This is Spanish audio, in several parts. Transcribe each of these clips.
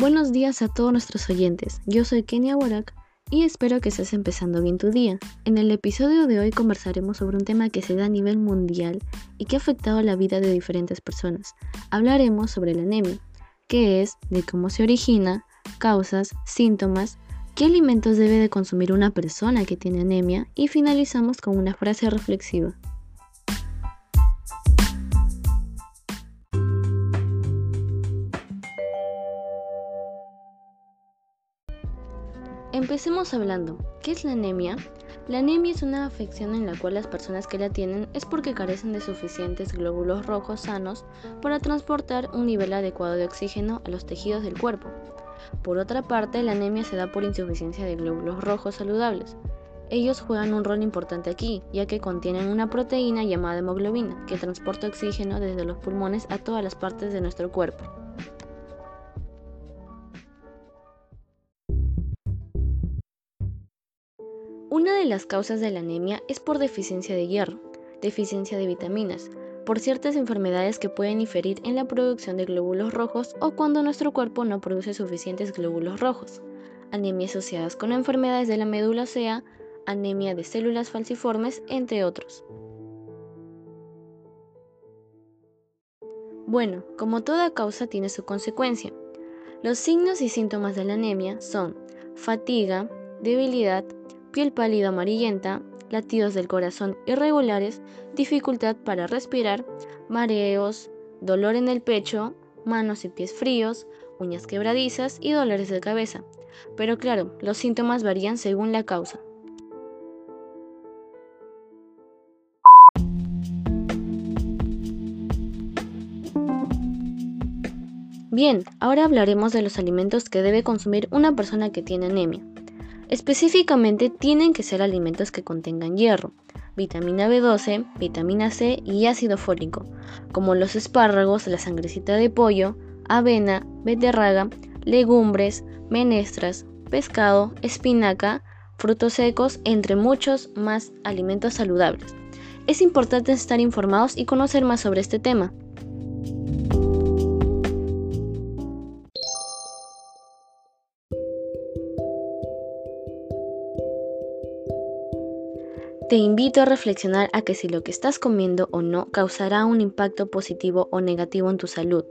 Buenos días a todos nuestros oyentes. Yo soy Kenia Warak y espero que estés empezando bien tu día. En el episodio de hoy conversaremos sobre un tema que se da a nivel mundial y que ha afectado la vida de diferentes personas. Hablaremos sobre la anemia, qué es, de cómo se origina, causas, síntomas, qué alimentos debe de consumir una persona que tiene anemia y finalizamos con una frase reflexiva. Empecemos hablando. ¿Qué es la anemia? La anemia es una afección en la cual las personas que la tienen es porque carecen de suficientes glóbulos rojos sanos para transportar un nivel adecuado de oxígeno a los tejidos del cuerpo. Por otra parte, la anemia se da por insuficiencia de glóbulos rojos saludables. Ellos juegan un rol importante aquí, ya que contienen una proteína llamada hemoglobina, que transporta oxígeno desde los pulmones a todas las partes de nuestro cuerpo. Una de las causas de la anemia es por deficiencia de hierro, deficiencia de vitaminas, por ciertas enfermedades que pueden inferir en la producción de glóbulos rojos o cuando nuestro cuerpo no produce suficientes glóbulos rojos, anemia asociadas con enfermedades de la médula ósea, anemia de células falciformes, entre otros. Bueno, como toda causa tiene su consecuencia. Los signos y síntomas de la anemia son fatiga, debilidad, piel pálida amarillenta, latidos del corazón irregulares, dificultad para respirar, mareos, dolor en el pecho, manos y pies fríos, uñas quebradizas y dolores de cabeza. Pero claro, los síntomas varían según la causa. Bien, ahora hablaremos de los alimentos que debe consumir una persona que tiene anemia. Específicamente tienen que ser alimentos que contengan hierro, vitamina B12, vitamina C y ácido fólico, como los espárragos, la sangrecita de pollo, avena, beterraga, legumbres, menestras, pescado, espinaca, frutos secos, entre muchos más alimentos saludables. Es importante estar informados y conocer más sobre este tema. Te invito a reflexionar a que si lo que estás comiendo o no causará un impacto positivo o negativo en tu salud.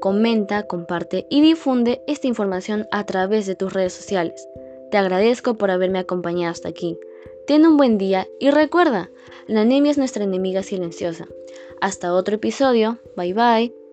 Comenta, comparte y difunde esta información a través de tus redes sociales. Te agradezco por haberme acompañado hasta aquí. Ten un buen día y recuerda, la anemia es nuestra enemiga silenciosa. Hasta otro episodio. Bye bye.